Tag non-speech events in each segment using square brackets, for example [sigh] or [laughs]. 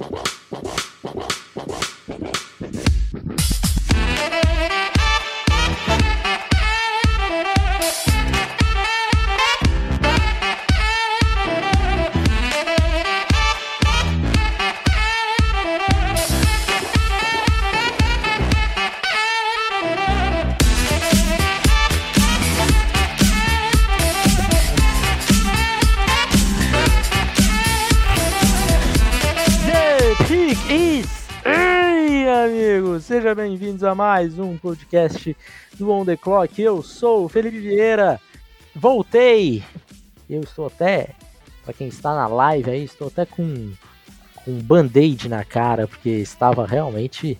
The bem-vindos a mais um podcast do On The Clock. Eu sou o Felipe Vieira. Voltei! Eu estou até, para quem está na live aí, estou até com, com um band-aid na cara, porque estava realmente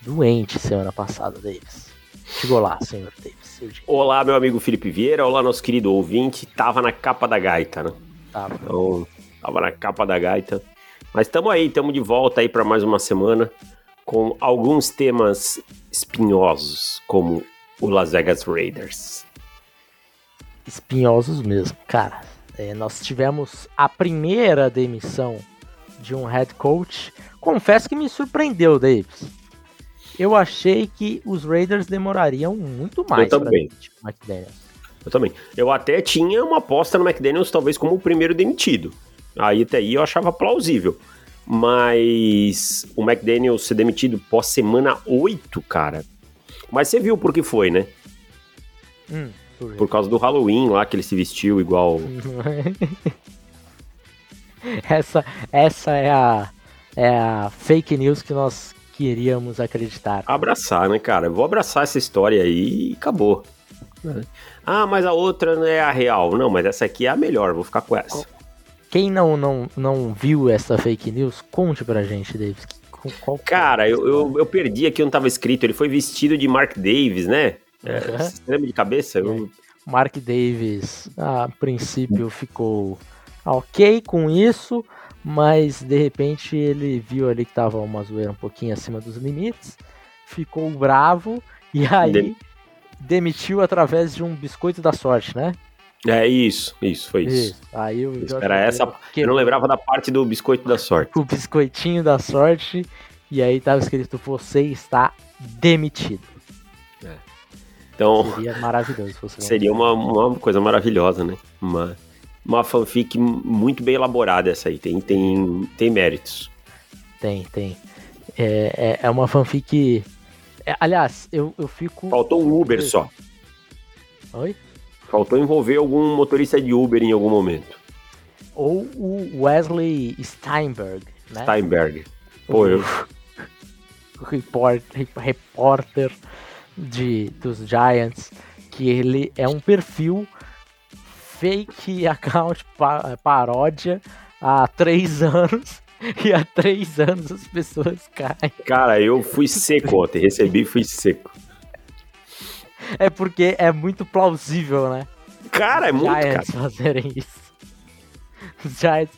doente semana passada, Davis. Chegou lá, senhor Davis. Olá, meu amigo Felipe Vieira. Olá, nosso querido ouvinte. Tava na capa da gaita, né? Tava. Então, tava na capa da gaita. Mas estamos aí, estamos de volta aí para mais uma semana com alguns temas espinhosos, como o Las Vegas Raiders. espinhosos mesmo. Cara, é, nós tivemos a primeira demissão de um head coach. Confesso que me surpreendeu, Davis. Eu achei que os Raiders demorariam muito mais também. demitir o McDaniels. Eu também. Eu até tinha uma aposta no McDaniels, talvez como o primeiro demitido. Aí até aí eu achava plausível. Mas o McDaniels ser demitido pós semana 8, cara. Mas você viu por que foi, né? Hum, por Por causa do Halloween lá, que ele se vestiu igual. [laughs] essa, essa é a, é a fake news que nós queríamos acreditar. Abraçar, né, cara? Eu vou abraçar essa história aí e acabou. Ah, mas a outra não é a real. Não, mas essa aqui é a melhor, vou ficar com essa. Quem não, não, não viu essa fake news, conte pra gente, Davis. Qual é Cara, eu, eu, eu perdi aqui onde tava escrito. Ele foi vestido de Mark Davis, né? É, lembra de cabeça? Eu- Mark Davis, a princípio, ficou ok com isso, mas de repente ele viu ali que tava uma zoeira um pouquinho acima dos limites, ficou bravo e aí Dem- demitiu através de um biscoito da sorte, né? É isso, isso, foi isso. Aí o Josh Era essa. McDaniels Eu não lembrava da parte do biscoito da sorte. o biscoitinho da sorte e aí tava escrito: Você está demitido. Então, Seria maravilhoso se fosse [laughs] seria uma, uma coisa maravilhosa, né? Uma, uma fanfic muito bem elaborada essa aí. Tem, tem, tem méritos. Tem, tem. É, é, é uma fanfic. é, aliás, eu, eu fico. Faltou um Uber só. Oi? Faltou envolver algum motorista de Uber em algum momento. Ou o Wesley Steinberg, né? Steinberg. Pô, eu, O report- repórter de, dos Giants, que ele é um perfil fake account pa- paródia há três [laughs] anos. E há três anos as pessoas caem. cara, eu fui seco ontem. Recebi e fui seco. É porque é muito plausível, né? Cara, é muito, cara. Giants fazerem isso. Os Giants.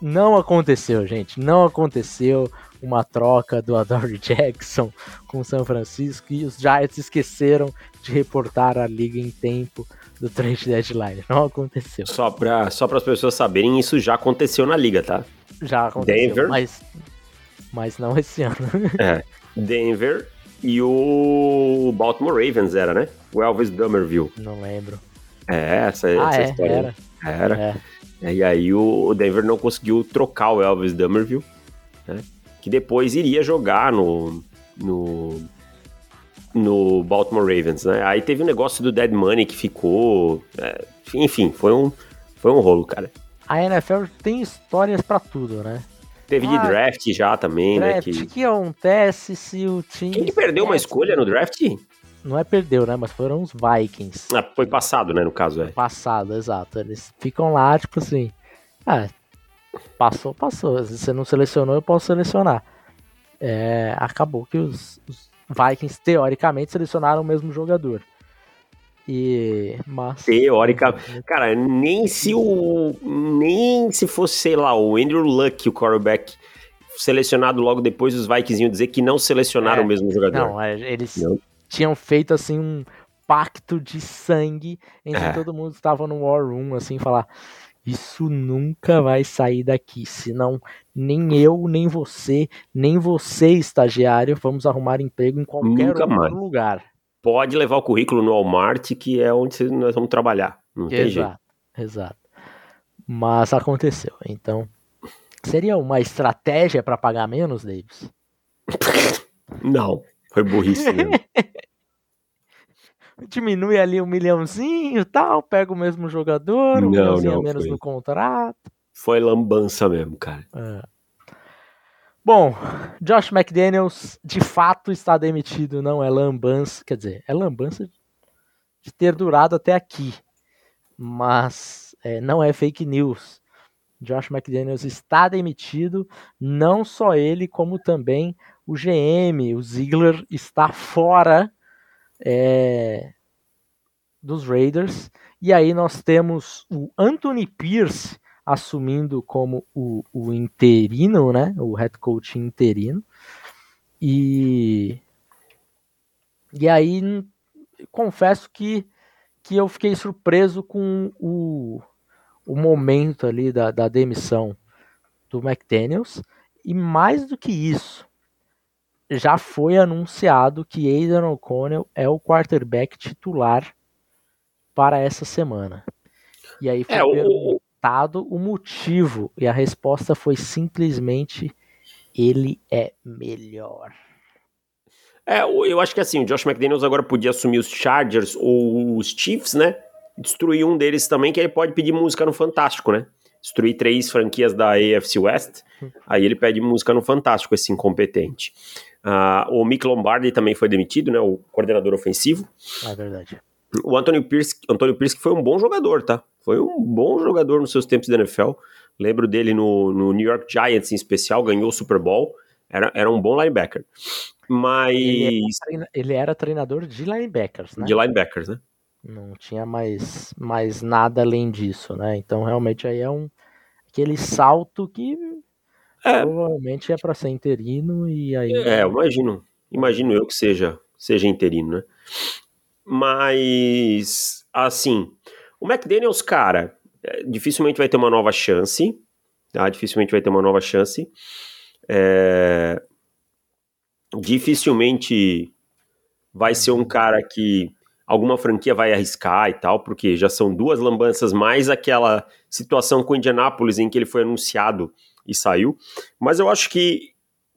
Não aconteceu, gente. Não aconteceu uma troca do Adore Jackson com o São Francisco e os Giants esqueceram de reportar a liga em tempo do trade deadline. Não aconteceu. Só para só as pessoas saberem, isso já aconteceu na liga, tá? Já aconteceu, Denver. mas mas não esse ano. [laughs] É. Denver e o Baltimore Ravens era, né? O Elvis Dummerville. não lembro. É, essa, Ah, essa é, história. era. Era. É. E aí o Denver não conseguiu trocar o Elvis Dummerville, né? Que depois iria jogar no, no, no Baltimore Ravens, né? Aí teve o negócio do Dead Money que ficou... é, enfim, foi um, foi um rolo, cara. A NFL tem histórias pra tudo, né? Teve de Ah, draft já também, né? Draft, Que... o que acontece se o time. Quem que perdeu uma escolha no draft? Não é perdeu, né? Mas foram os Vikings. Ah, foi passado, né, no caso, é. Passado, exato. Eles ficam lá, tipo assim. Ah, passou, passou. Se você não selecionou, eu posso selecionar. É, acabou que os, os Vikings, teoricamente, selecionaram o mesmo jogador. E. Mas. Teórica. Cara, nem se o. Nem se fosse, sei lá, o Andrew Luck, o quarterback, selecionado logo depois, os Vikings iam dizer que não selecionaram É, o mesmo jogador. Não, é, eles Não. tinham feito assim um pacto de sangue entre É. todo mundo estava no War Room, assim, falar. Isso nunca vai sair daqui, senão nem eu, nem você, nem você, estagiário, vamos arrumar emprego em qualquer nunca outro mais. lugar. Pode levar o currículo no Walmart, que é onde nós vamos trabalhar. Não exato, tem jeito. Exato. Mas aconteceu. Então, seria uma estratégia para pagar menos, Davis? [laughs] Não, foi burrice mesmo. [laughs] Diminui ali um milhãozinho e tal, pega o mesmo jogador, um não, milhãozinho não, a menos foi. no contrato. Foi lambança mesmo, cara. É. Bom, Josh McDaniels de fato está demitido, não é lambança, quer dizer, é lambança de ter durado até aqui, mas é, não é fake news. Josh McDaniels está demitido, não só ele, como também o GM, o Ziegler, está fora é, dos Raiders. E aí nós temos o Anthony Pierce assumindo como o, o interino, né? O head coach interino. E, e aí confesso que, que eu fiquei surpreso com o, o momento ali da, da demissão do McDaniels. E mais do que isso, já foi anunciado que Aidan O'Connell é o quarterback titular para essa semana. E aí foi é, perguntado o... motivo e a resposta foi simplesmente ele é melhor. É, eu acho que assim, o Josh McDaniels agora podia assumir os Chargers ou os Chiefs, né? Destruir um deles também, que ele pode pedir música no Fantástico, né? Destruir três franquias da AFC West, hum. aí ele pede música no Fantástico, esse incompetente. Uh, o Mick Lombardi também foi demitido, né? O coordenador ofensivo. É verdade. O Anthony Pierce, Anthony Pierce que foi um bom jogador, tá? Foi um bom jogador nos seus tempos da NFL. Lembro dele no, no New York Giants em especial, ganhou o Super Bowl. Era, era um bom linebacker. Mas. Ele era, ele era treinador de linebackers, né? De linebackers, né? Não tinha mais, mais nada além disso, né? Então realmente aí é um aquele salto que é. Provavelmente é para ser interino e aí. É, imagino. Imagino eu que seja, seja interino, né? Mas, assim, o McDaniels, cara, é, dificilmente vai ter uma nova chance. Tá? Dificilmente vai ter uma nova chance. É... Dificilmente vai ser um cara que alguma franquia vai arriscar e tal, porque já são duas lambanças, mais aquela situação com o Indianapolis em que ele foi anunciado e saiu. Mas eu acho que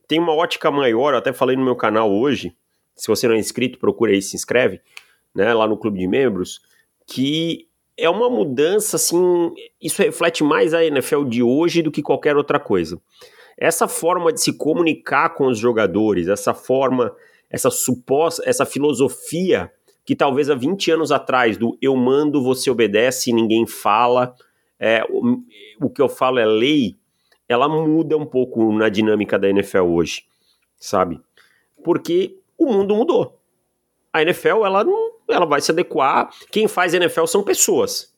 tem uma ótica maior, eu até falei no meu canal hoje, se você não é inscrito, procura aí, se inscreve, né, lá no clube de membros, que é uma mudança, assim, isso reflete mais a NFL de hoje do que qualquer outra coisa. Essa forma de se comunicar com os jogadores, essa forma, essa suposta, essa filosofia que talvez há 20 anos atrás, do eu mando, você obedece, ninguém fala, é, o, o que eu falo é lei, ela muda um pouco na dinâmica da NFL hoje, sabe? Porque o mundo mudou. A NFL, ela não, ela vai se adequar. Quem faz NFL são pessoas,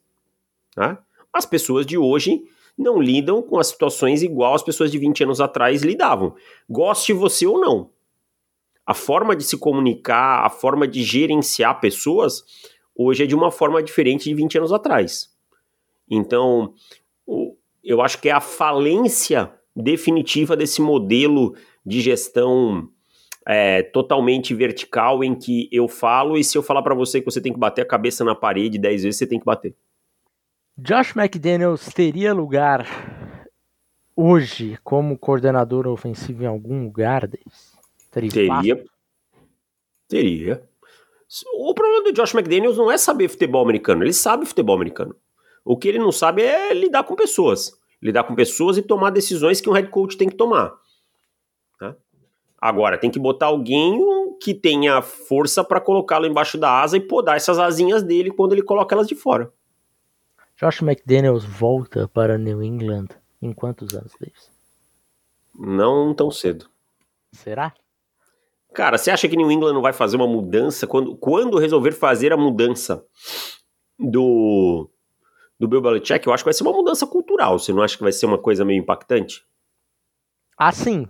né? As pessoas de hoje não lidam com as situações igual as pessoas de 20 anos atrás lidavam. Goste você ou não. A forma de se comunicar, a forma de gerenciar pessoas, hoje é de uma forma diferente de 20 anos atrás. Então, eu acho que é a falência definitiva desse modelo de gestão é, totalmente vertical em que eu falo e se eu falar para você que você tem que bater a cabeça na parede 10 vezes, você tem que bater. Josh McDaniels teria lugar hoje como coordenador ofensivo em algum lugar deles? Teria. Teria. teria. O problema do Josh McDaniels não é saber futebol americano, ele sabe futebol americano. O que ele não sabe é lidar com pessoas. Lidar com pessoas e tomar decisões que um head coach tem que tomar. Tá? Agora, tem que botar alguém que tenha força para colocá-lo embaixo da asa e podar essas asinhas dele quando ele coloca elas de fora. Josh McDaniels volta para New England em quantos anos, Davis? Não tão cedo. Será? Cara, você acha que New England não vai fazer uma mudança quando, quando resolver fazer a mudança do do Bill Belichick, eu acho que vai ser uma mudança cultural. Você não acha que vai ser uma coisa meio impactante? Ah, sim.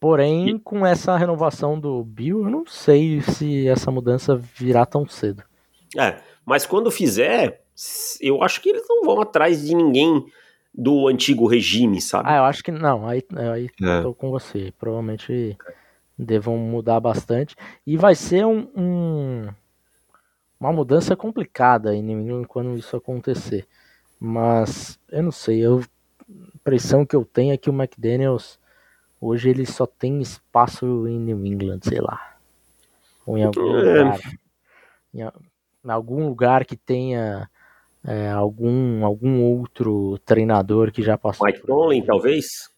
Porém, e... com essa renovação do Bill, eu não sei se essa mudança virá tão cedo. É, mas quando fizer, eu acho que eles não vão atrás de ninguém do antigo regime, sabe? Ah, eu acho que não. Aí, aí é. tô com você. Provavelmente devam mudar bastante. E vai ser um, um uma mudança complicada em New England quando isso acontecer. Mas eu não sei, eu, a impressão que eu tenho é que o McDaniels hoje ele só tem espaço em New England, sei lá. Ou em algum é. lugar. Em, em, algum lugar que tenha é, algum, algum outro treinador que já passou. Mike Tomlin, talvez?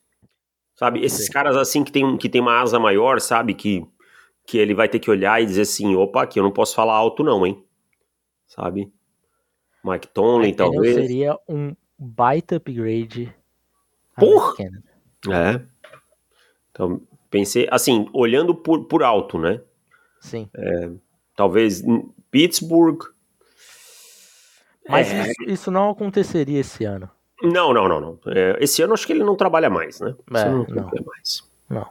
Sabe, esses caras assim que tem, que tem uma asa maior, sabe? Que, que ele vai ter que olhar e dizer assim: opa, aqui eu não posso falar alto, não, hein? Sabe? Mike Tomlin, talvez. Seria um baita upgrade. Porra! É. Então, pensei, assim, olhando por, por alto, né? Sim. É, talvez Pittsburgh. Mas é... isso, isso, não aconteceria esse ano. Não, não, não, não. É, esse ano acho que ele não trabalha mais, né? É, não, não. mais. Não.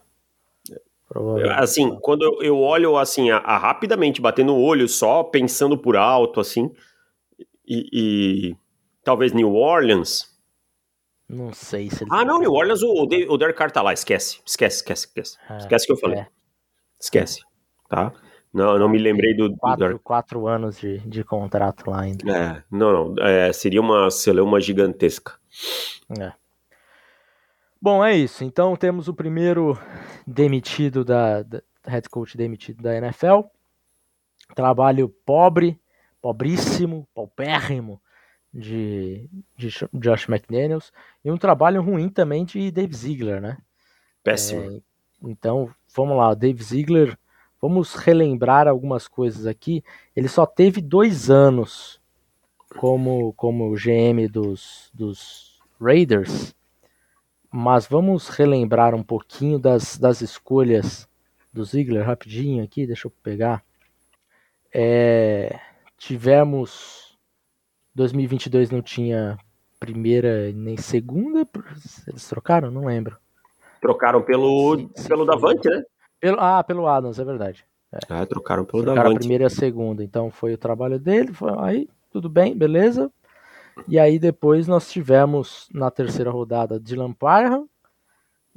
Assim, quando eu, eu olho assim, a, a, rapidamente batendo o olho só, pensando por alto, assim, e, e talvez New Orleans. Não sei se ele Ah, não, New Orleans, o, o Derek Carr tá lá, esquece, esquece, esquece, esquece. É, esquece que eu falei. É. Esquece, tá? Não, não me lembrei do. Quatro, do... quatro anos de, de contrato lá ainda. É, não, não. É, seria uma celeuma gigantesca. É. Bom, é isso. Então temos o primeiro demitido da, da head coach demitido da NFL. Trabalho pobre, pobríssimo, paupérrimo de, de Josh McDaniels e um trabalho ruim também de Dave Ziegler, né? Péssimo. É, então, vamos lá, Dave Ziegler, vamos relembrar algumas coisas aqui. Ele só teve dois anos como, como GM dos, dos Raiders mas vamos relembrar um pouquinho das, das escolhas do Ziggler rapidinho aqui, deixa eu pegar. É, tivemos 2022 não tinha primeira nem segunda, eles trocaram, não lembro. Trocaram pelo sim, pelo Davante, né? Pelo, ah, pelo Adams, é verdade. É. Ah, trocaram pelo trocaram Davante. a primeira e a segunda, então foi o trabalho dele, foi, aí tudo bem, beleza. E aí depois nós tivemos na terceira rodada Dylan Parham,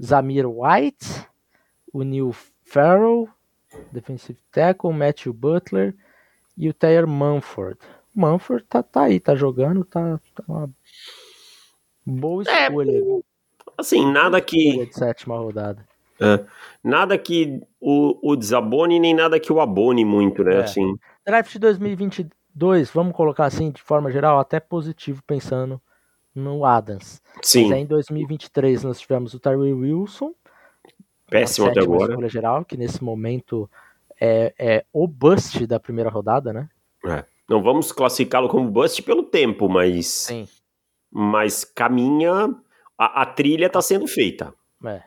Zamir White, o Neil Farrell, defensive tackle, Matthew Butler e o Taylor Manford. Manford tá, tá aí, tá jogando, tá, tá uma boa é, escolha. É, assim, nada que... De sétima rodada. É, nada que o, o desabone, nem nada que o abone muito, né? É. Assim. Draft 2022 dois, vamos colocar assim, de forma geral, até positivo pensando no Adams. Sim. Mas aí em 2023 nós tivemos o Tyree Wilson. Péssimo até agora. Geral, que nesse momento é, é o bust da primeira rodada, né? É. Não vamos classificá-lo como bust pelo tempo, mas. Sim. Mas caminha. A, a trilha está sendo feita. É.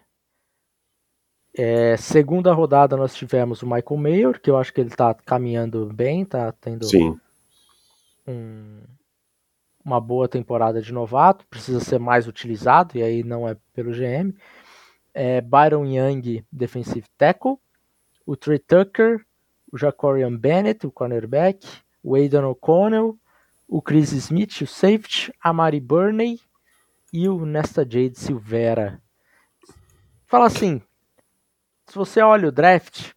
É, segunda rodada nós tivemos o Michael Mayer, que eu acho que ele está caminhando bem, está tendo Sim um, uma boa temporada de novato, precisa ser mais utilizado, e aí não é pelo GM. É, Byron Young, defensive tackle. O Trey Tucker, o Jacorian Bennett, o cornerback. O Aidan O'Connell, o Chris Smith, o safety. A Mari Burney e o Nesta Jade Silvera. Fala assim, se você olha o draft,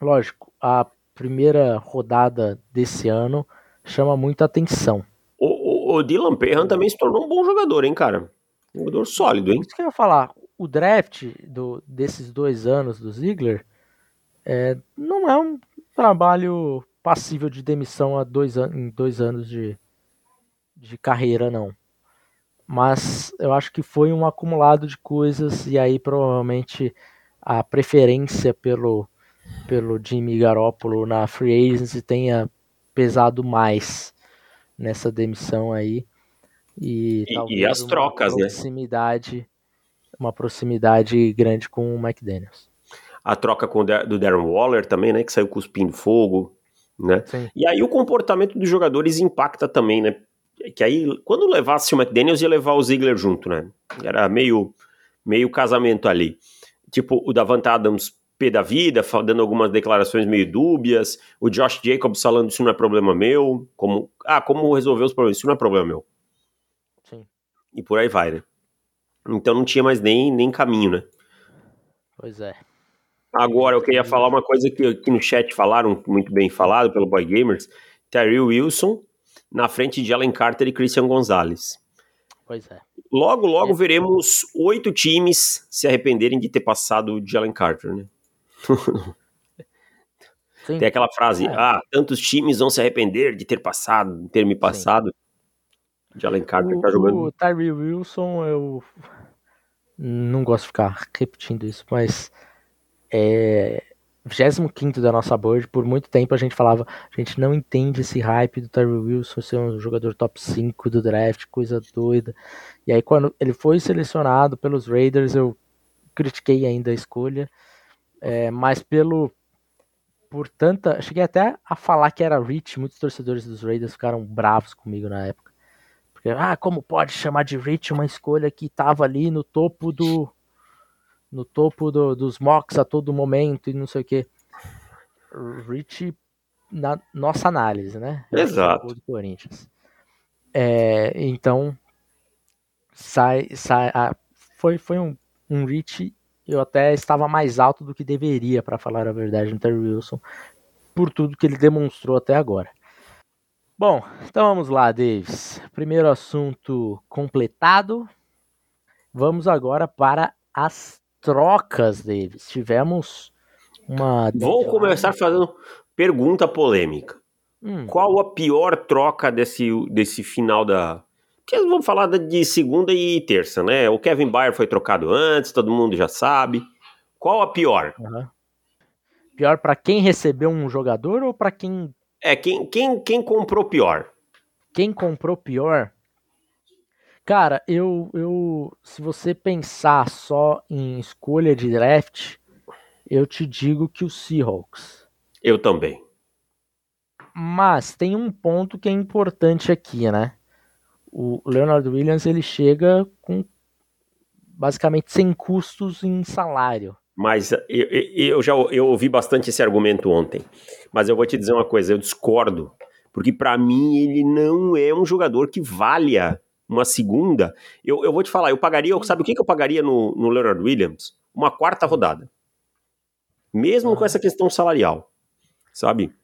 lógico, a primeira rodada desse ano chama muita atenção. O, o, o Dylan Perran também se tornou um bom jogador, hein, cara? Um jogador sólido, hein? Isso que eu ia falar. O draft do, desses dois anos do Ziegler é, não é um trabalho passível de demissão há dois em dois anos de, de carreira, não. Mas eu acho que foi um acumulado de coisas e aí provavelmente a preferência pelo, pelo Jimmy Garoppolo na free agency tenha pesado mais nessa demissão aí. E, e, e as trocas, né? proximidade, né? Uma proximidade grande com o McDaniels. A troca com o do Darren Waller também, né? Que saiu cuspindo fogo, né? Sim. E aí o comportamento dos jogadores impacta também, né? Que aí, quando levasse o McDaniels, ia levar o Ziegler junto, né? Era meio, meio casamento ali. Tipo, o Davant Adams pé da vida, dando algumas declarações meio dúbias. O Josh Jacobs falando isso não é problema meu. Como, ah, como resolver os problemas? Isso não é problema meu. Sim. E por aí vai, né? Então não tinha mais nem, nem caminho, né? Pois é. Agora, eu queria falar uma coisa que aqui no chat falaram, muito bem falado pelo Boy Gamers. Terry Wilson na frente de Allen Carter e Christian Gonzalez. Pois é. Logo, logo é. veremos oito times se arrependerem de ter passado de Allen Carter, né? [laughs] Sim. Tem aquela frase, é. ah, tantos times vão se arrepender de ter passado, de ter me passado. Sim. De Allen Carter o, tá jogando. O Tyree Wilson, eu não gosto de ficar repetindo isso, mas é, 25 da nossa board, por muito tempo a gente falava, a gente não entende esse hype do Terry Wilson ser um jogador top 5 do draft, coisa doida. E aí quando ele foi selecionado pelos Raiders, eu critiquei ainda a escolha, é, mas pelo por tanta, cheguei até a falar que era Rich, muitos torcedores dos Raiders ficaram bravos comigo na época. Porque, ah, como pode chamar de Rich uma escolha que estava ali no topo do no topo do, dos mocks a todo momento e não sei o que. Rich, na nossa análise, né? Exato. Do Corinthians. É, então, sai, sai, ah, foi, foi um, um Rich, eu até estava mais alto do que deveria, para falar a verdade, no Terry Wilson, por tudo que ele demonstrou até agora. Bom, então vamos lá, Davis. Primeiro assunto completado. Vamos agora para as trocas, Davis. Tivemos uma. Vou começar fazendo pergunta polêmica. Hum. Qual a pior troca desse, desse final da. Porque vamos falar de segunda e terça, né? O Kevin Bayer foi trocado antes, todo mundo já sabe. Qual a pior? Uhum. Pior para quem recebeu um jogador ou para quem. É, quem, quem, quem comprou pior? Quem comprou pior? Cara, eu, eu, se você pensar só em escolha de draft, eu te digo que o Seahawks. Eu também. Mas tem um ponto que é importante aqui, né? O Leonard Williams ele chega com basicamente sem custos em salário. Mas eu, eu já eu ouvi bastante esse argumento ontem. Mas eu vou te dizer uma coisa, eu discordo. Porque para mim ele não é um jogador que valha uma segunda, eu, eu vou te falar, eu pagaria, sabe o que, que eu pagaria no, no Leonard Williams? Uma quarta rodada. Mesmo com essa questão salarial, sabe?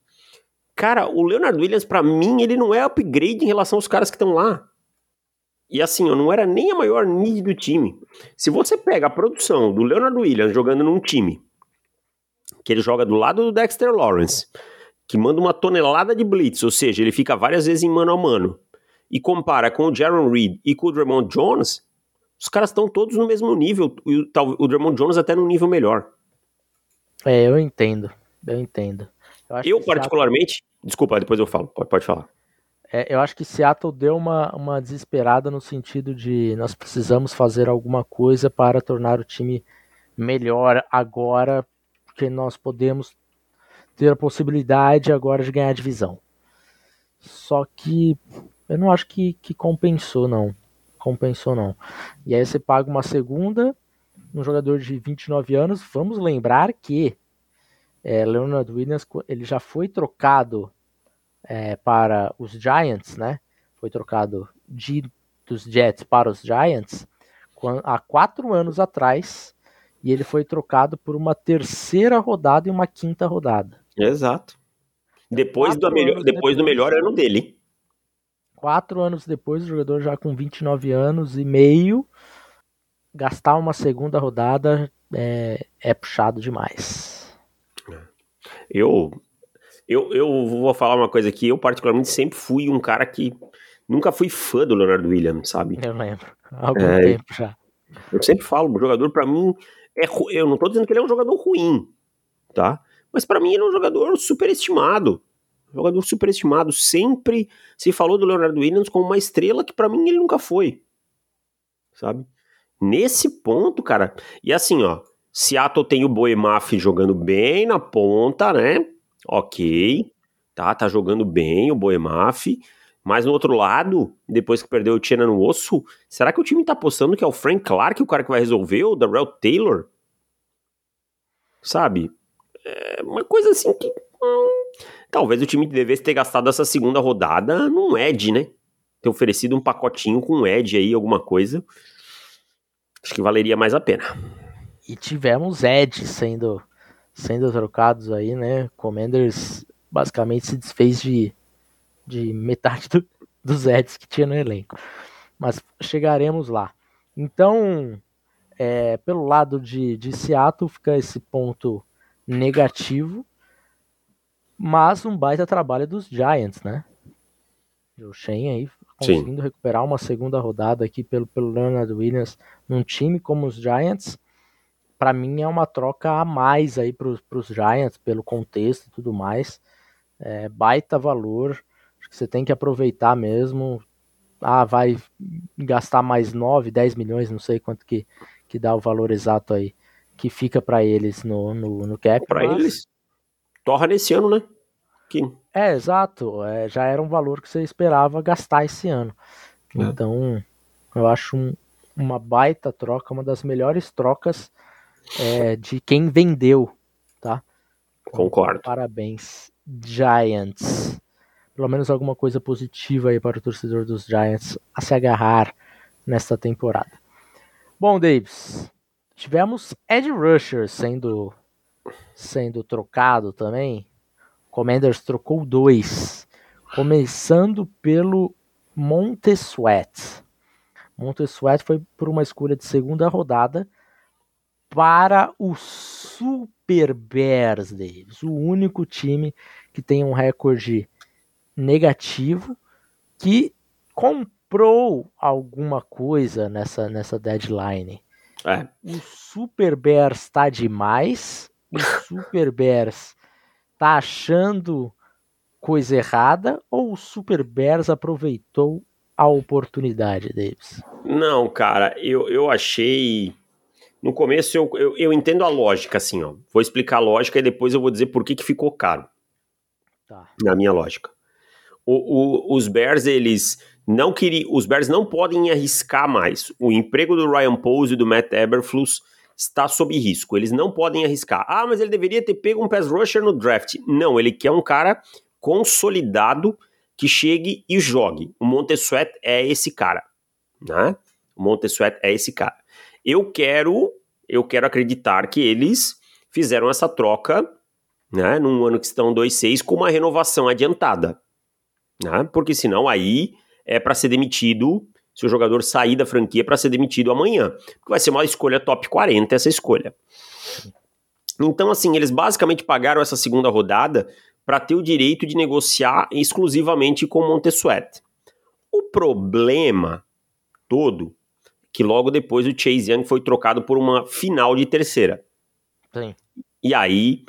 Cara, o Leonard Williams, para mim, ele não é upgrade em relação aos caras que estão lá. E assim, eu não era nem a maior need do time. Se você pega a produção do Leonard Williams jogando num time que ele joga do lado do Dexter Lawrence, que manda uma tonelada de blitz, ou seja, ele fica várias vezes em mano a mano, e compara com o Jaron Reed e com o Draymond Jones, os caras estão todos no mesmo nível, e o, Draymond Jones até no nível melhor. É, eu entendo, eu entendo. Eu, eu particularmente, Seattle... desculpa, depois eu falo, pode, pode falar. É, eu acho que Seattle deu uma, uma desesperada no sentido de nós precisamos fazer alguma coisa para tornar o time melhor agora, porque nós podemos ter a possibilidade agora de ganhar a divisão. Só que eu não acho que, que compensou, não. Compensou, não. E aí você paga uma segunda, um jogador de 29 anos. Vamos lembrar que é, Leonard Williams ele já foi trocado é, para os Giants, né? Foi trocado de, dos Jets para os Giants há quatro anos atrás e ele foi trocado por uma terceira rodada e uma quinta rodada. Exato. Depois, do melhor, depois, depois do melhor ano dele. Quatro anos depois, o jogador já com 29 anos e meio, gastar uma segunda rodada é, é puxado demais. Eu, eu, eu vou falar uma coisa aqui. Eu, particularmente, sempre fui um cara que nunca fui fã do Leonardo Williams, sabe? Eu lembro. Há algum é, tempo já. Eu sempre falo, o jogador, para mim, é. Eu não tô dizendo que ele é um jogador ruim, tá? Mas para mim, ele é um jogador superestimado. Jogador superestimado. Sempre se falou do Leonardo Williams como uma estrela que para mim ele nunca foi. Sabe? Nesse ponto, cara. E assim, ó. Seattle tem o Boemaf jogando bem na ponta, né? Ok. Tá, tá jogando bem o Boemaf. Mas no outro lado, depois que perdeu o Tiana no osso, será que o time tá apostando que é o Frank Clark o cara que vai resolver, o Darrell Taylor? sabe? É uma coisa assim que. Hum, talvez o time devesse ter gastado essa segunda rodada num Ed, né? Ter oferecido um pacotinho com um Ed aí, alguma coisa. Acho que valeria mais a pena. E tivemos Ed sendo, sendo trocados aí, né? Commanders basicamente se desfez de, de metade do, dos Eds que tinha no elenco. Mas chegaremos lá. Então, é, pelo lado de, de Seattle fica esse ponto negativo, mas um baita trabalho dos Giants, né? O Shen aí conseguindo Sim. recuperar uma segunda rodada aqui pelo, pelo Leonard Williams num time como os Giants, para mim é uma troca a mais aí para os Giants, pelo contexto e tudo mais. É, baita valor, acho que você tem que aproveitar mesmo. Ah, vai gastar mais 9, 10 milhões, não sei quanto que, que dá o valor exato aí, que fica para eles no, no, no cap. Para mas... eles, torra nesse ano, né? Que... É, exato. É, já era um valor que você esperava gastar esse ano. É. Então, eu acho um, uma baita troca, uma das melhores trocas é, de quem vendeu, tá? Concordo. Parabéns, Giants. Pelo menos alguma coisa positiva aí para o torcedor dos Giants a se agarrar nesta temporada. Bom, Davis, tivemos Ed Rusher sendo sendo trocado também. Commanders trocou dois, começando pelo Montesuet. Montesuet foi por uma escolha de segunda rodada para o Super Bears, Davis, o único time que tem um recorde negativo que comprou alguma coisa nessa, nessa deadline. É. O Super Bears está demais. O Super Bears tá achando coisa errada ou o Super Bears aproveitou a oportunidade, Davis? Não, cara, eu, eu achei. No começo eu, eu, eu, entendo a lógica, assim, ó. Vou explicar a lógica e depois eu vou dizer por que, que ficou caro. Tá. Na minha lógica. O, o, os Bears, eles não queriam. Os Bears não podem arriscar mais. O emprego do Ryan Pose e do Matt Eberflus está sob risco. Eles não podem arriscar. Ah, mas ele deveria ter pego um pass rusher no draft. Não, ele quer um cara consolidado que chegue e jogue. O Montesuet é esse cara, né? O Montesuet é esse cara. Eu quero, eu quero acreditar que eles fizeram essa troca, né, num ano que estão 2-6 com uma renovação adiantada, né? Porque senão aí é para ser demitido se o jogador sair da franquia para ser demitido amanhã. Porque vai ser uma escolha top 40 essa escolha. Então, assim, eles basicamente pagaram essa segunda rodada para ter o direito de negociar exclusivamente com o Montesuet. O problema todo que logo depois o Chase Young foi trocado por uma final de terceira. Sim. E aí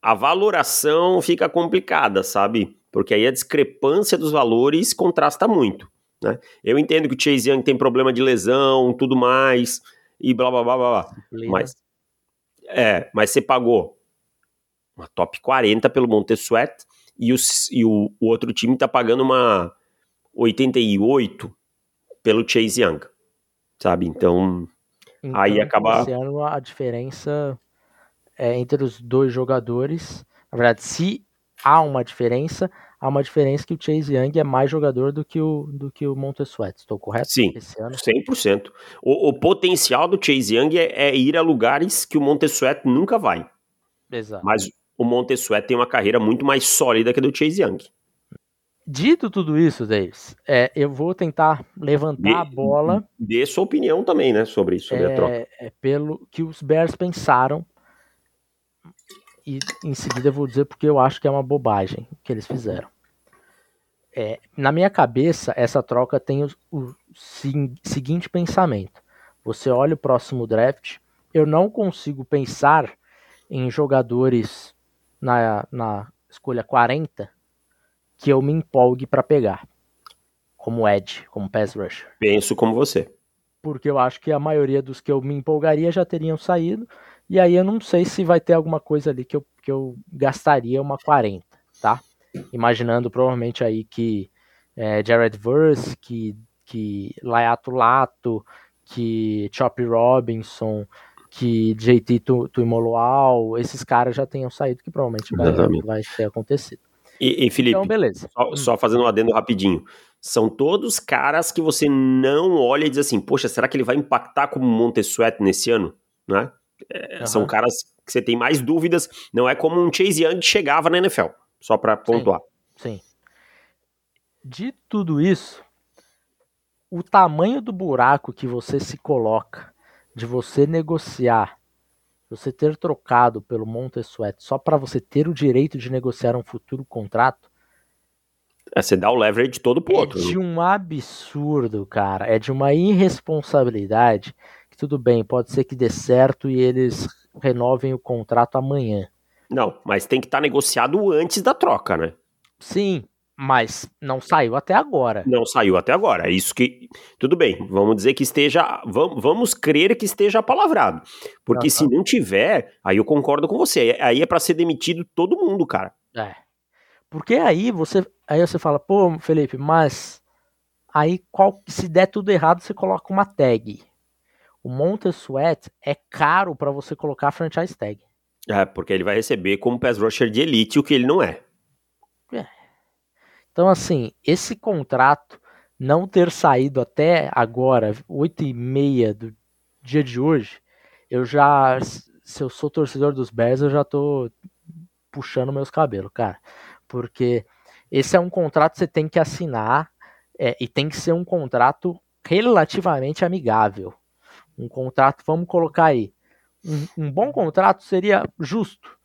a valoração fica complicada, sabe? Porque aí a discrepância dos valores contrasta muito. Né? Eu entendo que o Chase Young tem problema de lesão, tudo mais, e blá blá blá blá. blá. Mas, é, mas você pagou uma top 40 pelo Montesuet e, o, e o, o outro time tá pagando uma 88 pelo Chase Young, sabe? Então, então aí acaba. Esse ano a diferença é entre os dois jogadores. Na verdade, se há uma diferença, há uma diferença que o Chase Young é mais jogador do que o, do que o Montesuet. Estou correto? Sim, esse ano? 100%. O, o potencial do Chase Young é, é, ir a lugares que o Montesuet nunca vai. Exato. Mas o Montesuet tem uma carreira muito mais sólida que a do Chase Young. Dito tudo isso, Davis, é, eu vou tentar levantar a bola. Dê sua opinião também, né, sobre isso, sobre é, a troca. É pelo que os Bears pensaram e em seguida eu vou dizer porque eu acho que é uma bobagem que eles fizeram. É, na minha cabeça, essa troca tem o, o seguinte pensamento: você olha o próximo draft, eu não consigo pensar em jogadores na, na escolha 40 que eu me empolgue para pegar, como Edge, como Pass Rusher. Penso como você. Porque eu acho que a maioria dos que eu me empolgaria já teriam saído e aí eu não sei se vai ter alguma coisa ali que eu, que eu gastaria uma 40, tá? Imaginando provavelmente aí que é, Jared Verse, que, que Lato Lato, que Chop Robinson, que JT Tuimoloau, esses caras já tenham saído, que provavelmente vai, vai ter acontecido. E, e Felipe, então, beleza. Só, só, fazendo um adendo rapidinho. São todos caras que você não olha e diz assim, poxa, será que ele vai impactar como Montesuet nesse ano? Né? É, uhum. São caras que você tem mais dúvidas. Não é como um Chase Young que chegava na NFL, só para pontuar. Sim, sim. De tudo isso, o tamanho do buraco que você se coloca de você negociar, você ter trocado pelo Montesuet só para você ter o direito de negociar um futuro contrato. É, você dá o leverage todo pro é outro. É de um absurdo, cara. É de uma irresponsabilidade tudo bem, pode ser que dê certo e eles renovem o contrato amanhã. Não, mas tem que estar tá negociado antes da troca, né? Sim, mas não saiu até agora. Não saiu até agora. É isso que. Tudo bem, vamos dizer que esteja. Vamos, vamos crer que esteja palavrado. Porque uhum. se não tiver, aí eu concordo com você. Aí é para ser demitido todo mundo, cara. É. Porque aí você. Aí você fala, pô, Felipe, mas. Aí qual, se der tudo errado, você coloca uma tag. O Montesuet é caro para você colocar a franchise tag. É, porque ele vai receber como pass rusher de elite o que ele não é. Então, assim, esse contrato não ter saído até agora, 8 e meia do dia de hoje, eu já, se eu sou torcedor dos Bears, eu já tô puxando meus cabelos, cara. Porque esse é um contrato que você tem que assinar é, e tem que ser um contrato relativamente amigável. Um contrato, vamos colocar aí, um, um bom contrato seria justo.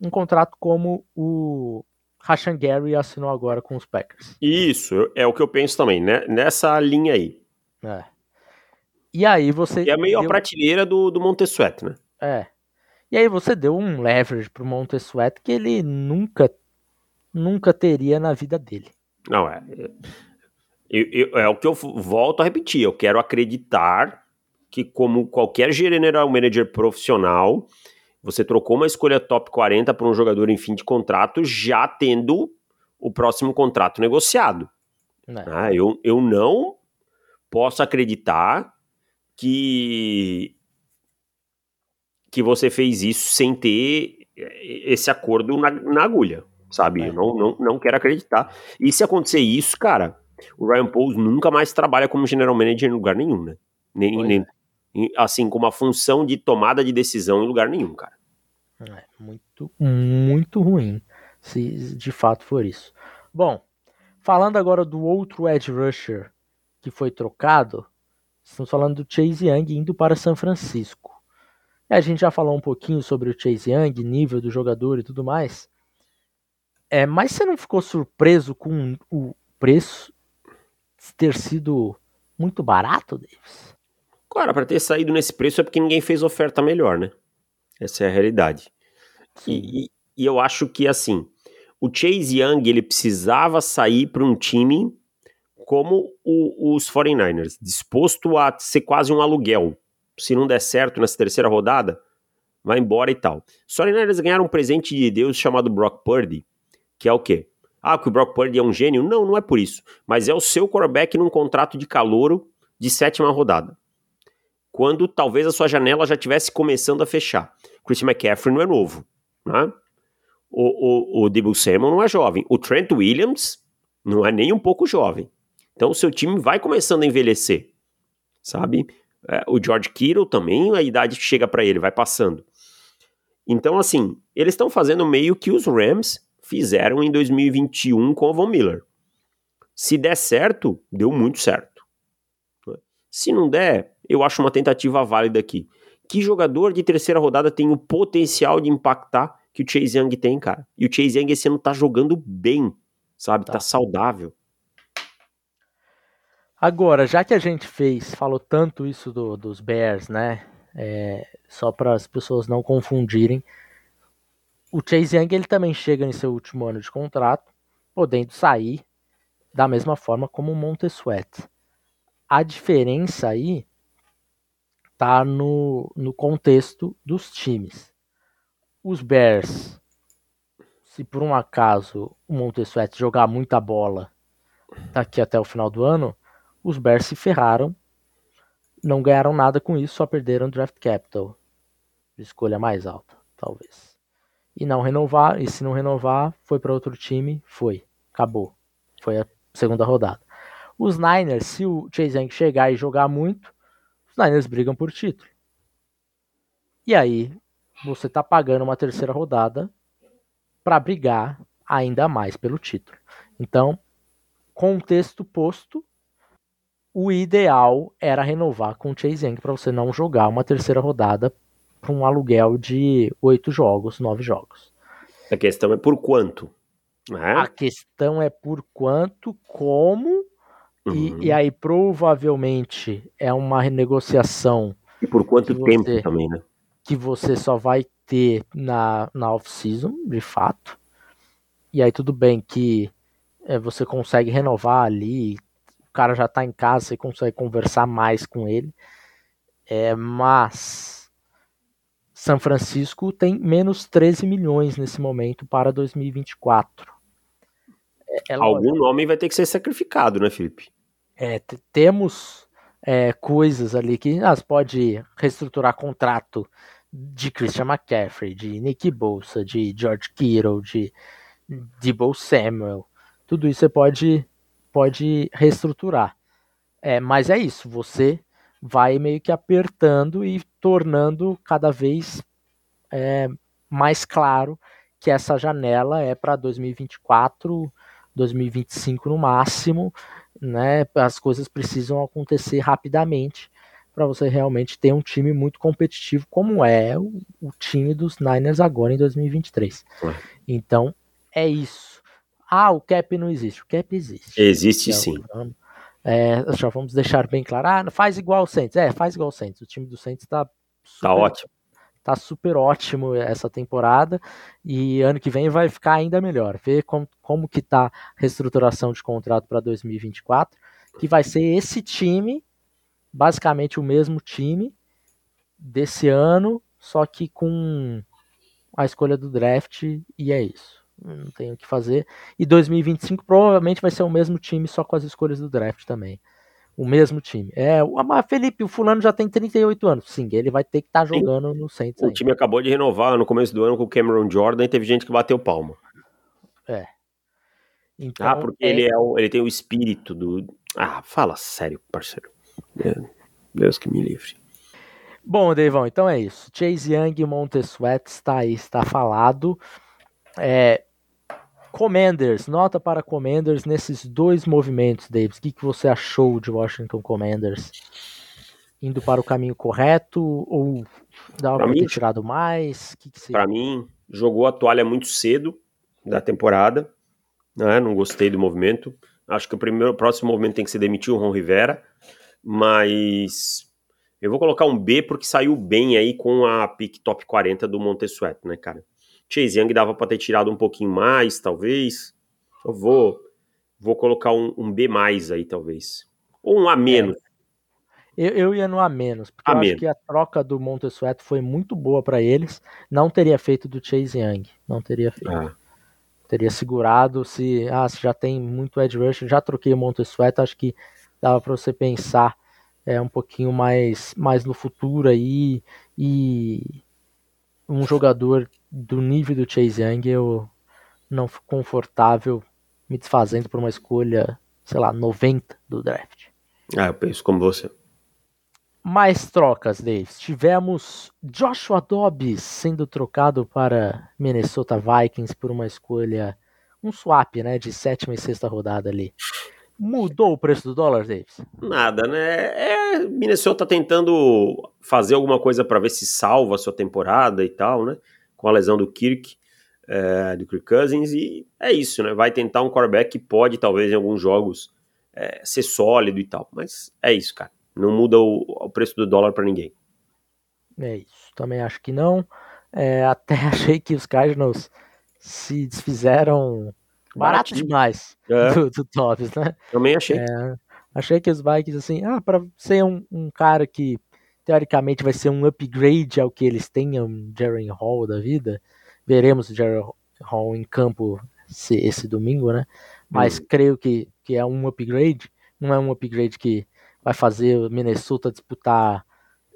Um contrato como o Rashan Gary assinou agora com os Packers. Isso, é o que eu penso também, né? Nessa linha aí. É. E aí você. E é meio deu... a prateleira do, do Montesuet, né? É. E aí você deu um leverage pro Montesuet que ele nunca, nunca teria na vida dele. Não, é. Eu, eu, é o que eu volto a repetir. Eu quero acreditar que, como qualquer general manager profissional, você trocou uma escolha top 40 para um jogador em fim de contrato, já tendo o próximo contrato negociado. É. Ah, eu, eu não posso acreditar que que você fez isso sem ter esse acordo na, na agulha, sabe? É. Eu não, não, não quero acreditar. E se acontecer isso, cara, o Ryan Pauls nunca mais trabalha como general manager em lugar nenhum, né? Nem, nem, assim, com uma função de tomada de decisão em lugar nenhum, cara. É muito, muito ruim, se de fato for isso. Bom, falando agora do outro edge rusher que foi trocado, estamos falando do Chase Young indo para São Francisco. A gente já falou um pouquinho sobre o Chase Young, nível do jogador e tudo mais. É, mas você não ficou surpreso com o preço ter sido muito barato, Davis? Cara, para ter saído nesse preço é porque ninguém fez oferta melhor, né? Essa é a realidade. E, e, e, eu acho que, assim, o Chase Young, ele precisava sair para um time como o, os 49ers, disposto a ser quase um aluguel. Se não der certo nessa terceira rodada, vai embora e tal. Os 49ers ganharam um presente de Deus chamado Brock Purdy, que é o quê? Ah, que o Brock Purdy é um gênio? Não, não é por isso. Mas é o seu quarterback num contrato de calouro de sétima rodada quando talvez a sua janela já estivesse começando a fechar. Christian McCaffrey não é novo, né? O, o, o Debo Samuel não é jovem. O Trent Williams não é nem um pouco jovem. Então o seu time vai começando a envelhecer, sabe? É, o George Kittle também, a idade chega para ele, vai passando. Então, assim, eles estão fazendo meio que os Rams fizeram em 2021 com o Von Miller. Se der certo, deu muito certo. Se não der, eu acho uma tentativa válida aqui. Que jogador de terceira rodada tem o potencial de impactar que o Chase Young tem, cara? E o Chase Young esse ano tá jogando bem, sabe? Tá, tá saudável. Agora, já que a gente fez, falou tanto isso do, dos Bears, né? É, só para as pessoas não confundirem, o Chase Young ele também chega em seu último ano de contrato, podendo sair da mesma forma como o Montesuet. A diferença aí tá no, no contexto dos times. Os Bears, se por um acaso o Montesuet jogar muita bola daqui até o final do ano, os Bears se ferraram, não ganharam nada com isso, só perderam draft capital. escolha mais alta, talvez. E não renovar, e se não renovar, foi para outro time, foi. Acabou. Foi a segunda rodada. Os Niners, se o Chase Young chegar e jogar muito, Niners brigam por título. E aí, você tá pagando uma terceira rodada para brigar ainda mais pelo título. Então, contexto posto, o ideal era renovar com o Chase Young para você não jogar uma terceira rodada para um aluguel de oito jogos, nove jogos. A questão é por quanto? É? A questão é por quanto, como, uhum. e, e, aí provavelmente é uma renegociação. E por quanto tempo você, também, né? Que você só vai ter na, na off-season, de fato. E aí tudo bem que é, você consegue renovar ali, cara já tá em casa, você consegue conversar mais com ele. É, mas São Francisco tem menos 13 milhões nesse momento para 2024. É, é Algum nome vai ter que ser sacrificado, né, Felipe? É, temos é, coisas ali que as ah, pode reestruturar contrato de Christian McCaffrey, de Nick Bolsa, de George Kittle, de Debo Samuel. Tudo isso você pode pode reestruturar. É, mas é isso, você vai meio que apertando e tornando cada vez é, mais claro que essa janela é para 2024, 2025 no máximo, né? As coisas precisam acontecer rapidamente para você realmente ter um time muito competitivo, como é o, o time dos Niners agora em 2023. Então, é isso. Ah, o cap não existe. O cap existe. Existe sim. É, já vamos deixar bem claro. Ah, faz igual o Saints. É, faz igual o Saints. O time do Saints tá, tá ótimo. Tá super ótimo essa temporada e ano que vem vai ficar ainda melhor. Ver como, como que tá a reestruturação de contrato para 2024, que vai ser esse time, basicamente o mesmo time desse ano, só que com a escolha do draft e é isso não tem o que fazer. E 2025 provavelmente vai ser o mesmo time, só com as escolhas do draft também. O mesmo time. É, o Felipe, o fulano já tem 38 anos. Sim, ele vai ter que estar tá jogando no Saints. O ainda. time acabou de renovar no começo do ano com o Cameron Jordan e teve gente que bateu palma. É. Então, ah, porque é... Ele, é o, ele tem o espírito do. Ah, fala sério, parceiro. É, Deus que me livre. Bom, Deivão, então é isso. Chase Young e Montessuet está aí, está falado. É, Commanders, nota para Commanders nesses dois movimentos, Davis. O que, que você achou de Washington Commanders? Indo para o caminho correto ou dava para ter tirado mais? Que que para mim, jogou a toalha muito cedo da temporada. Né? Não gostei do movimento. Acho que o primeiro, o próximo movimento tem que ser demitir o Ron Rivera. Mas eu vou colocar um B porque saiu bem aí com a pick top 40 do Montesuet, né, cara? Chase Young dava para ter tirado um pouquinho mais, talvez. Eu vou, vou colocar um, um B mais aí, talvez. Ou um A menos. É. Eu, eu, ia no A menos, porque a eu menos. acho que a troca do Montesueto foi muito boa para eles. Não teria feito do Chase Young. Não teria feito. Ah. Teria segurado se, ah, se já tem muito edge rush, já troquei o Montesueto, acho que dava para você pensar é, um pouquinho mais, mais no futuro aí e um jogador do nível do Chase Young, eu não fico confortável me desfazendo por uma escolha, sei lá, 90 do draft. Ah, eu penso como você. Mais trocas, Davis. Tivemos Joshua Dobbs sendo trocado para Minnesota Vikings por uma escolha, um swap, né, de sétima e sexta rodada ali. Mudou o preço do dólar, Davis? Nada, né? É, Minnesota tentando fazer alguma coisa para ver se salva a sua temporada e tal, né? Com a lesão do Kirk, é, do Kirk Cousins, e é isso, né? Vai tentar um quarterback que pode, talvez, em alguns jogos é, ser sólido e tal. Mas é isso, cara. Não muda o, o preço do dólar para ninguém. É isso. Também acho que não. É, até [laughs] achei que os Cardinals se desfizeram Barato demais é. [laughs] do, do Tops, né? Também achei. É, achei que os Vikings, assim, ah, para ser um, um, cara que teoricamente vai ser um upgrade ao que eles têm, um Jaren Hall da vida. Veremos o Jaren Hall em campo esse, esse domingo, né? Mas hum. creio que, que é um upgrade. Não é um upgrade que vai fazer o Minnesota disputar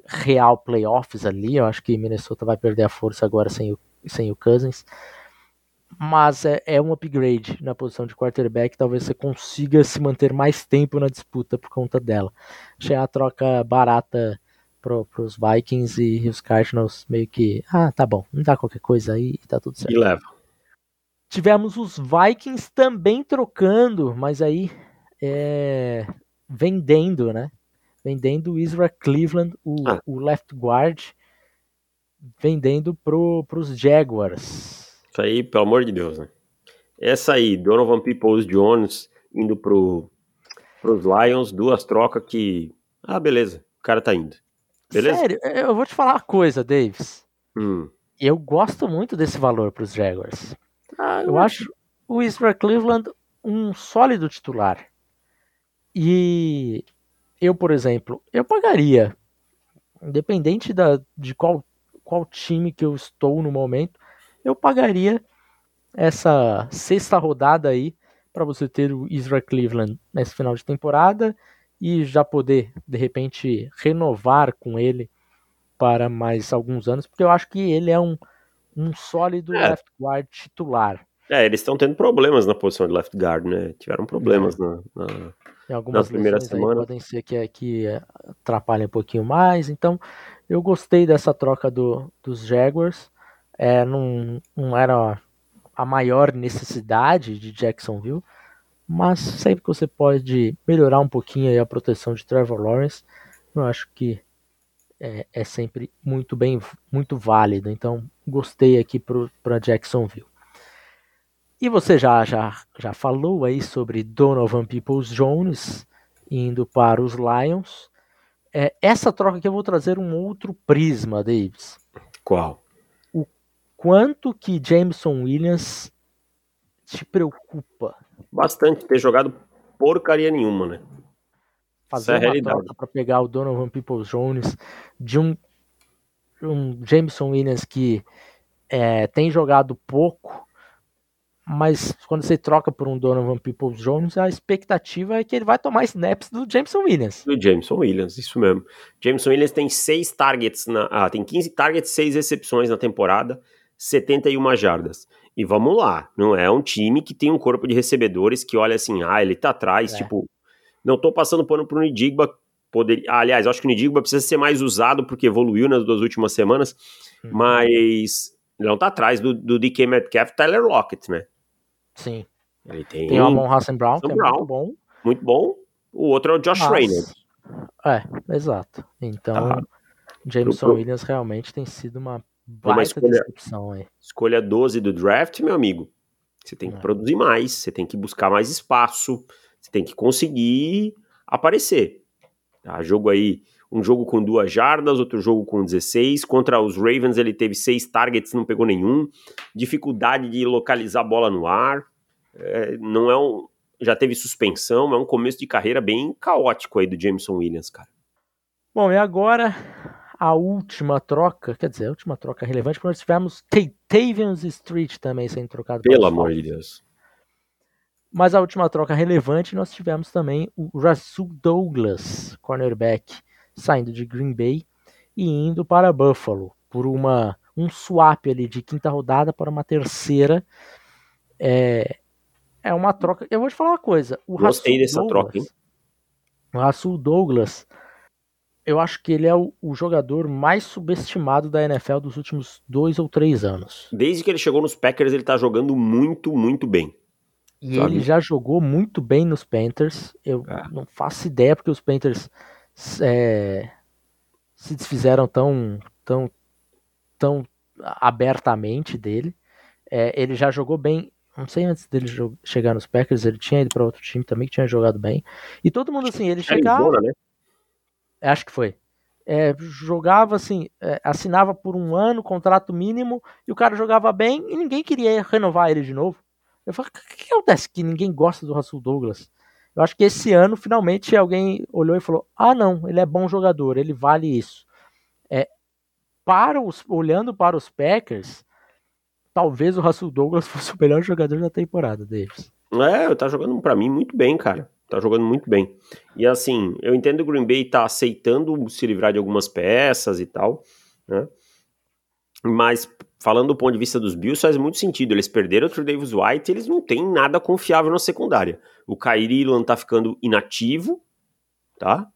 real playoffs ali. Eu acho que Minnesota vai perder a força agora sem o, sem o Cousins. Mas é, é um upgrade na posição de quarterback. Talvez você consiga se manter mais tempo na disputa por conta dela. Achei a troca barata para os Vikings e os Cardinals meio que, ah, tá bom, não dá qualquer coisa aí e tá tudo certo. E leva. Tivemos os Vikings também trocando, mas aí é, vendendo, né? Vendendo o Israel Cleveland, o, ah. o left guard, vendendo pro, pros Jaguars. Isso aí, pelo amor de Deus, né? Essa aí, Donovan Peoples Jones indo pro, pros Lions, duas trocas que. Ah, beleza, o cara tá indo. Beleza? Sério, eu vou te falar uma coisa, Davis. Hum. Eu gosto muito desse valor para os Jaguars. Ah, eu, eu acho o Israel Cleveland um sólido titular. E eu, por exemplo, eu pagaria, independente da, de qual, qual time que eu estou no momento, eu pagaria essa sexta rodada aí para você ter o Israel Cleveland nesse final de temporada e já poder, de repente, renovar com ele para mais alguns anos, porque eu acho que ele é um, um sólido é. left guard titular. É, eles estão tendo problemas na posição de left guard, né? Tiveram problemas é. na, na, Em algumas na primeira semana. podem ser que, que atrapalhem um pouquinho mais. Então, eu gostei dessa troca do, dos Jaguars. É, não, não era a maior necessidade de Jacksonville, mas sempre que você pode melhorar um pouquinho a proteção de Trevor Lawrence, eu acho que é, é sempre muito bem, muito válido. Então, gostei aqui para Jacksonville. E você já, já, já falou aí sobre Donovan Peoples Jones indo para os Lions. É, essa troca aqui eu vou trazer um outro prisma, Davis. Qual? Quanto que Jameson Williams te preocupa bastante ter jogado porcaria nenhuma, né? Fazer Essa é uma troca para pegar o Donovan Peoples Jones de um, um Jameson Williams que é, tem jogado pouco, mas quando você troca por um Donovan Peoples Jones, a expectativa é que ele vai tomar snaps do Jameson Williams. Do Jameson Williams, isso mesmo. Jameson Williams tem seis targets, na, ah, tem 15 targets, seis recepções na temporada, 71 jardas. E vamos lá, não é um time que tem um corpo de recebedores que olha assim, ah, ele tá atrás, é. tipo, não tô passando pano pro Nidigba, poder, ah, aliás, acho que o Nidigba precisa ser mais usado porque evoluiu nas duas últimas semanas, uhum. mas ele não tá atrás do, do DK Metcalf, Tyler Lockett, né? Sim. Ele tem, tem o Amon Hassan Brown, que é muito bom. Muito bom. O outro é o Josh mas... Reynolds. É, exato. Então, ah, Jameson pro... Williams realmente tem sido uma Baita escolha, decepção, é. Escolha 12 do draft, meu amigo. Você tem que é. produzir mais, você tem que buscar mais espaço, você tem que conseguir aparecer. Tá? Jogo aí, um jogo com duas jardas, outro jogo com 16. Contra os Ravens, ele teve seis targets, não pegou nenhum. Dificuldade de localizar a bola no ar. É, não é um. Já teve suspensão, é um começo de carreira bem caótico aí do Jameson Williams, cara. Bom, e agora a última troca, quer dizer, a última troca relevante, porque nós tivemos Tavians Street também sendo trocado. Pelo amor de Deus. Mas a última troca relevante, nós tivemos também o Rasul Douglas, cornerback, saindo de Green Bay e indo para Buffalo, por uma um swap ali de quinta rodada para uma terceira. É, é uma troca. Eu vou te falar uma coisa. O Gostei dessa Douglas, troca, hein? O Rasul Douglas eu acho que ele é o, o, jogador mais subestimado da NFL dos últimos dois ou três anos. Desde que ele chegou nos Packers, ele tá jogando muito, muito bem. E sabe? ele já jogou muito bem nos Panthers. Eu é. não faço ideia porque os Panthers é, se desfizeram tão, tão, tão abertamente dele. É, ele já jogou bem. Não sei antes dele chegar nos Packers, ele tinha ido para outro time também que tinha jogado bem. E todo mundo assim, ele chegava. Arizona, né? Acho que foi. É, jogava assim, é, assinava por um ano, contrato mínimo, e o cara jogava bem e ninguém queria renovar ele de novo. Eu falei, o que, acontece que ninguém gosta do Russell Douglas? Eu acho que esse ano, finalmente, alguém olhou e falou: ah, não, ele é bom jogador, ele vale isso. É, para os, olhando para os Packers, talvez o Russell Douglas [laughs] fosse o melhor jogador da temporada deles. É, tá jogando para mim muito bem, cara. Tá jogando muito bem. E assim, eu entendo que o Green Bay tá aceitando se livrar de algumas peças e tal, né? Mas falando do ponto de vista dos Bills, faz muito sentido. Eles perderam o Davis White, eles não têm nada confiável na secundária. O Kyrie Ilan tá ficando inativo, tá?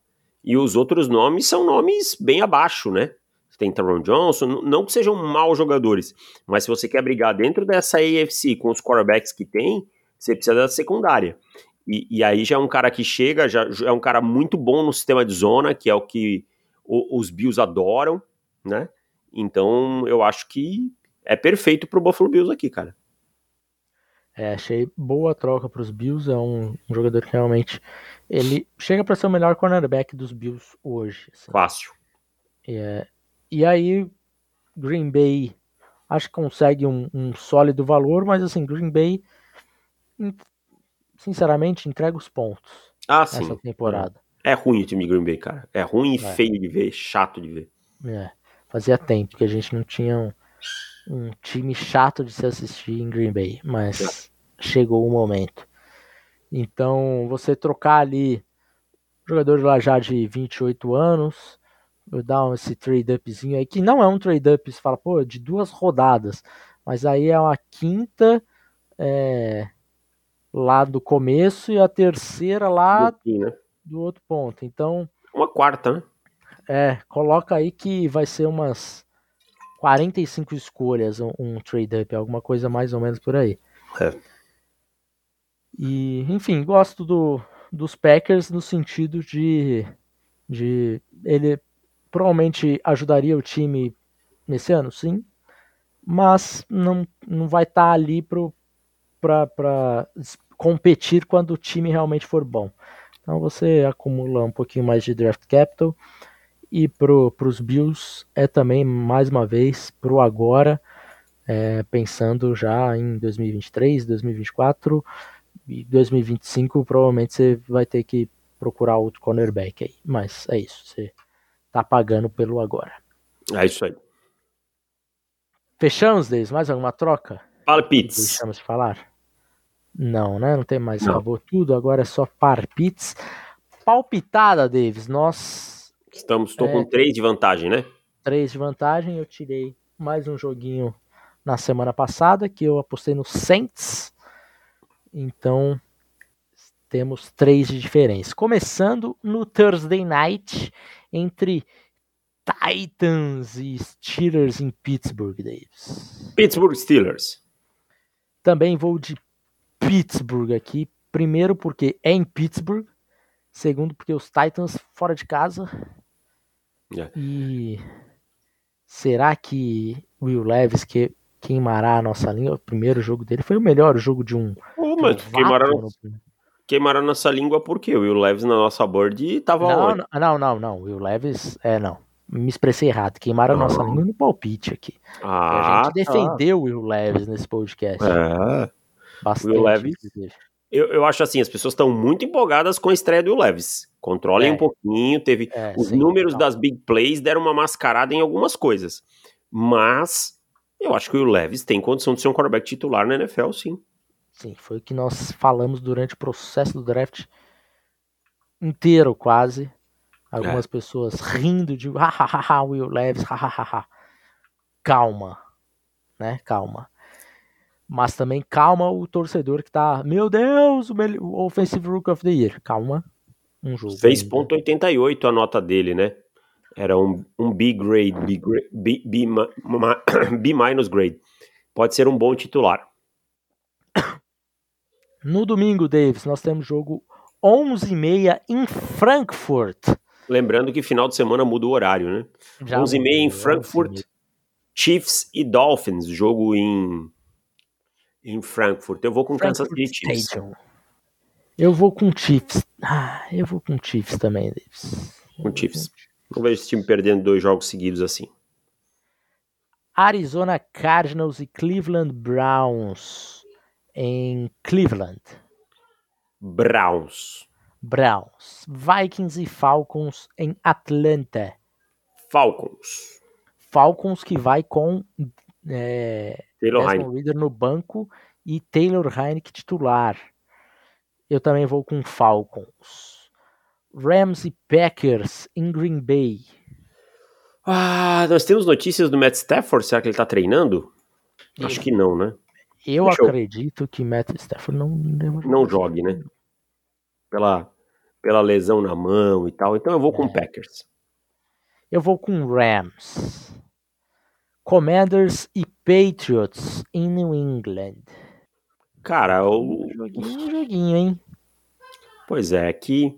E os outros nomes são nomes bem abaixo, né? Tem Taron Johnson, não que sejam maus jogadores, mas se você quer brigar dentro dessa AFC com os quarterbacks que tem, você precisa da secundária. E, e aí já é um cara que chega, já, é um cara muito bom no sistema de zona, que é o que o, os Bills adoram, né? Então eu acho que é perfeito pro Buffalo Bills aqui, cara. É, achei boa troca para os Bills. É um, um, jogador que realmente ele chega para ser o melhor cornerback dos Bills hoje. Assim. Fácil. É, e aí, Green Bay acho que consegue um, um, sólido valor, mas assim, Green Bay, sinceramente, entrega os pontos ah, sim. nessa temporada. É ruim o time de Green Bay, cara. É ruim e é. feio de ver, chato de ver. É. Fazia tempo que a gente não tinha um, um time chato de se assistir em Green Bay, mas é. chegou o momento. Então, você trocar ali jogador lá já de 28 anos, dar esse trade-upzinho aí, que não é um trade-up, você fala, pô, de duas rodadas, mas aí é uma quinta é, lá do começo e a terceira lá fim, né? do outro ponto. Então. Uma quarta, né? É, coloca aí que vai ser umas 45 escolhas um, um trade-up, alguma coisa mais ou menos por aí. É. E, enfim, gosto do, dos Packers no sentido de, de ele provavelmente ajudaria o time nesse ano, sim, mas não, não vai estar tá ali para competir quando o time realmente for bom. Então você acumula um pouquinho mais de draft capital e para os Bills é também mais uma vez para o agora, é, pensando já em 2023, 2024 e 2025 provavelmente você vai ter que procurar outro cornerback aí, mas é isso. Você tá pagando pelo agora. É isso aí. Fechamos, Deis? Mais alguma troca? Palpites. Deixamos de falar? Não, né? Não tem mais. Não. Acabou tudo. Agora é só palpites. Palpitada, Davis. Nós. Estamos. Estou é, com três de vantagem, né? Três de vantagem. Eu tirei mais um joguinho na semana passada que eu apostei no Saints. Então temos três de diferença. Começando no Thursday Night entre Titans e Steelers em Pittsburgh, Davis. Pittsburgh Steelers. Também vou de Pittsburgh aqui. Primeiro porque é em Pittsburgh. Segundo porque os Titans fora de casa. É. E será que Will Levis que queimará a nossa língua? O primeiro jogo dele foi o melhor jogo de um. Oh, mas queimará, no queimaram nossa língua porque o Will Levis na nossa board tava não, onde? Não, não, não, Will Levis, é, não. Me expressei errado. Queimaram a nossa língua no palpite aqui. Ah, a gente tá. defendeu o Will Levis nesse podcast. É. Bastante. Will Levis. Eu, eu acho assim, as pessoas estão muito empolgadas com a estreia do Will Levis. Controlem é. um pouquinho, teve. É, os sim, números não. das big plays deram uma mascarada em algumas coisas. Mas eu acho que o Will Levis tem condição de ser um quarterback titular na NFL, sim. Sim, foi o que nós falamos durante o processo do draft inteiro, quase. Algumas é. pessoas rindo de hahaha, Will Levis, hahaha. Calma, né? Calma. Mas também calma o torcedor que tá, meu Deus, o Offensive Rook of the Year. Calma. Um jogo. 6.88 a nota dele, né? Era um, um B grade, B, B, B, [coughs] B minus grade. Pode ser um bom titular. [coughs] No domingo, Davis, nós temos jogo 11h30 em Frankfurt. Lembrando que final de semana muda o horário, né? 11h30 em Frankfurt, Chiefs e Dolphins, jogo em, em Frankfurt. Eu vou com Frankfurt Kansas City Chiefs. Stadium. Eu vou com Chiefs. Ah, eu vou com Chiefs também, Davis. Com Chiefs. Não vejo esse time perdendo dois jogos seguidos assim. Arizona Cardinals e Cleveland Browns em Cleveland. Browns. Browns. Vikings e Falcons em Atlanta. Falcons. Falcons que vai com é, Taylor Reader no banco e Taylor Heineken titular. Eu também vou com Falcons. Rams e Packers em Green Bay. Ah, nós temos notícias do Matt Stafford. Será que ele tá treinando? Eu- Acho que não, né? Eu Deixa eu- acredito que Matt Stafford não Não jogue, né? Pela, pela lesão na mão e tal. Então eu vou com É. Packers. Eu vou com Rams. Commanders e Patriots em New England. Cara, o, Joguinho, joguinho, hein? pois é, que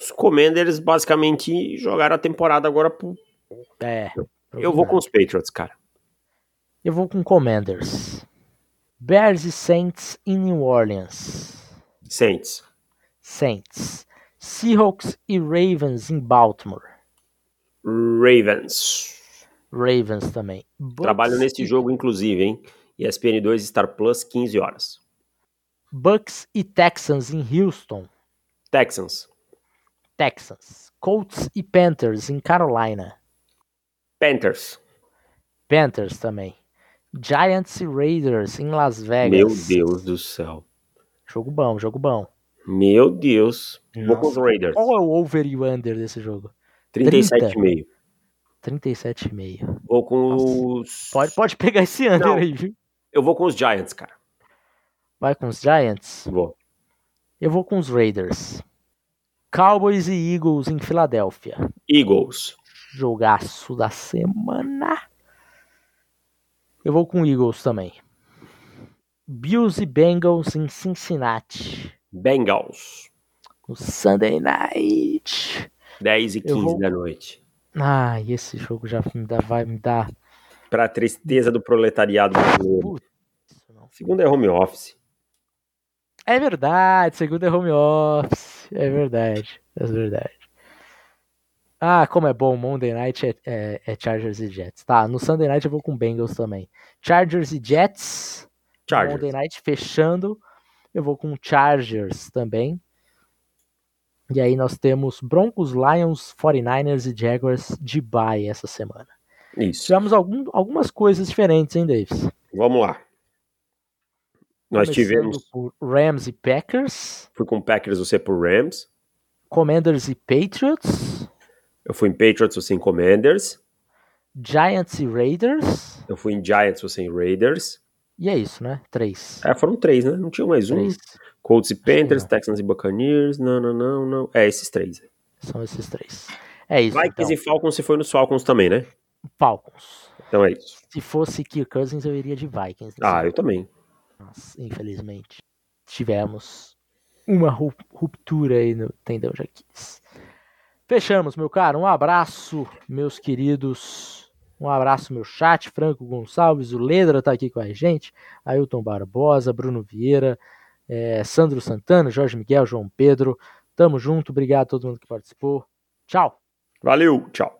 os Commanders basicamente jogaram a temporada agora pro... É. Eu vou com os Patriots, cara. Eu vou com Commanders. Bears e Saints em New Orleans. Saints. Saints. Seahawks e Ravens em Baltimore. Ravens. Ravens também. Bucks Trabalho nesse e- jogo, inclusive, hein? ESPN 2 Star Plus, 15 horas. Bucks e Texans em Houston. Texans. Texans. Colts e Panthers em Carolina. Panthers. Panthers também. Giants e Raiders em Las Vegas. Meu Deus do céu. Jogo bom, jogo bom. Meu Deus. Vou com os. Raiders. Qual é o over e o under desse jogo? 37,5. 37,5. Vou com os. Pode, pode pegar esse under Não. aí, viu? Eu vou com os Giants, cara. Vai com os Giants. Vou. Eu vou com os Raiders. Cowboys e Eagles em Filadélfia. Eagles. Jogaço da semana. Eu vou com Eagles também. Bills e Bengals em Cincinnati. Bengals. No Sunday Night. 10 e Eu 15 vou- da noite. Ah, e esse jogo já me dá, vai me dar. Pra tristeza do proletariado brasileiro. Segundo é home office. É verdade, segundo é home office. É verdade, é verdade. Ah, como é bom, Monday Night é, é- é Chargers e Jets. Tá, no Sunday Night eu vou com Bengals também. Chargers e Jets. Chargers. Monday Night fechando. Eu vou com Chargers também. E aí nós temos Broncos, Lions, 49ers e Jaguars de bye essa semana. Isso. Tivemos algum- algumas coisas diferentes, hein, Davis? Vamos lá. Nós Começando tivemos. por Rams e Packers, Fui com Packers, você por Rams. Commanders e Patriots, Eu fui em Patriots, você em Commanders. Giants e Raiders. Eu fui em Giants, você em Raiders. E é isso, né? Três. É, foram três, né? Não tinha mais um. Colts e Panthers. Texans e Buccaneers. Não, não, não, não. É, esses três. São esses três. É isso. Vikings então. e Falcons, você foi nos Falcons também, né? Falcons. Então é isso. Se fosse Kirk Cousins, eu iria de Vikings. Ah, eu também. Mas, infelizmente, tivemos uma ru- ruptura aí no Tendão. Fechamos, meu caro. Um abraço, meus queridos. Um abraço, meu chat. Franco Gonçalves, o Ledra tá aqui com a gente. Ailton Barbosa, Bruno Vieira, eh, Sandro Santana, Jorge Miguel, João Pedro. Tamo junto. Obrigado a todo mundo que participou. Tchau. Valeu, tchau.